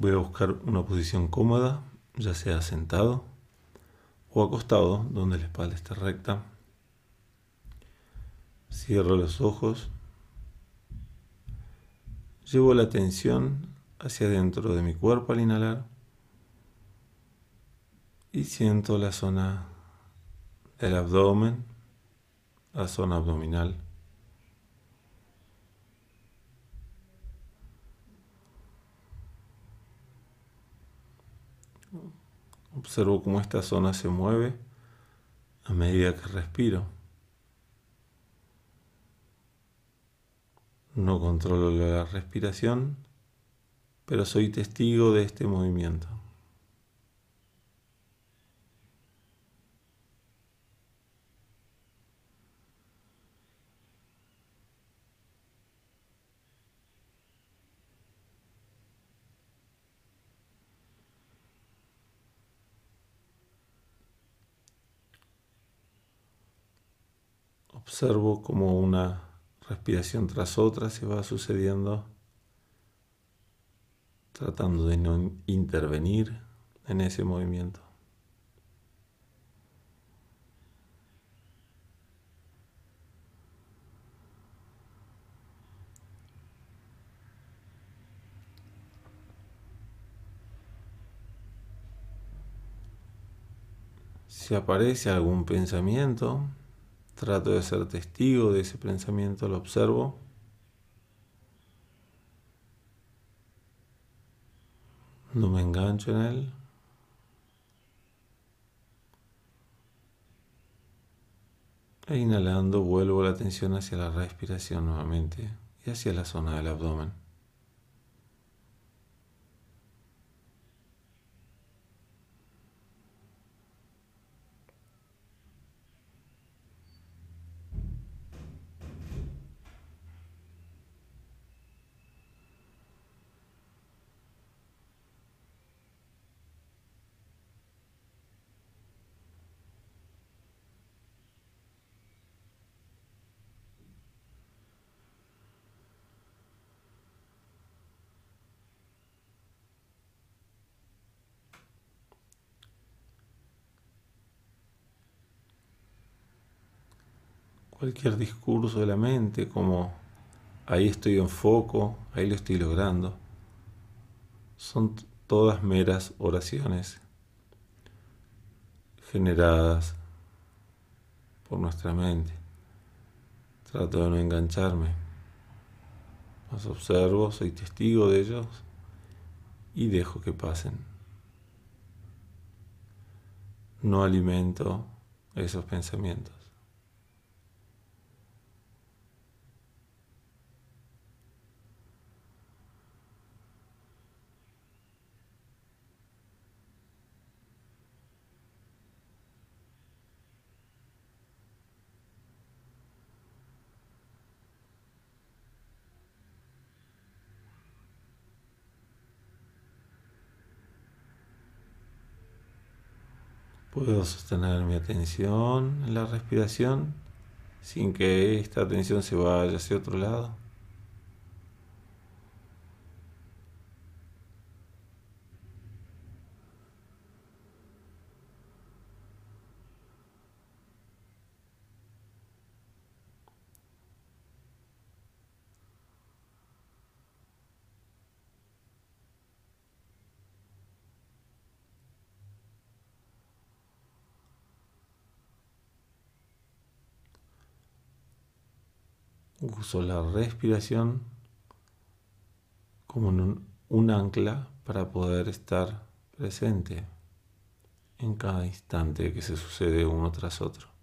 Voy a buscar una posición cómoda, ya sea sentado o acostado, donde la espalda esté recta. Cierro los ojos. Llevo la atención hacia adentro de mi cuerpo al inhalar y siento la zona del abdomen, la zona abdominal. Observo cómo esta zona se mueve a medida que respiro. No controlo la respiración, pero soy testigo de este movimiento. Observo como una respiración tras otra se va sucediendo, tratando de no intervenir en ese movimiento. Si aparece algún pensamiento, Trato de ser testigo de ese pensamiento, lo observo. No me engancho en él. E inhalando vuelvo la atención hacia la respiración nuevamente y hacia la zona del abdomen. Cualquier discurso de la mente, como ahí estoy en foco, ahí lo estoy logrando, son todas meras oraciones generadas por nuestra mente. Trato de no engancharme. Los observo, soy testigo de ellos y dejo que pasen. No alimento esos pensamientos. Puedo sostener mi atención en la respiración sin que esta atención se vaya hacia otro lado. Uso la respiración como un, ancla para poder estar presente en cada instante que se sucede uno tras otro.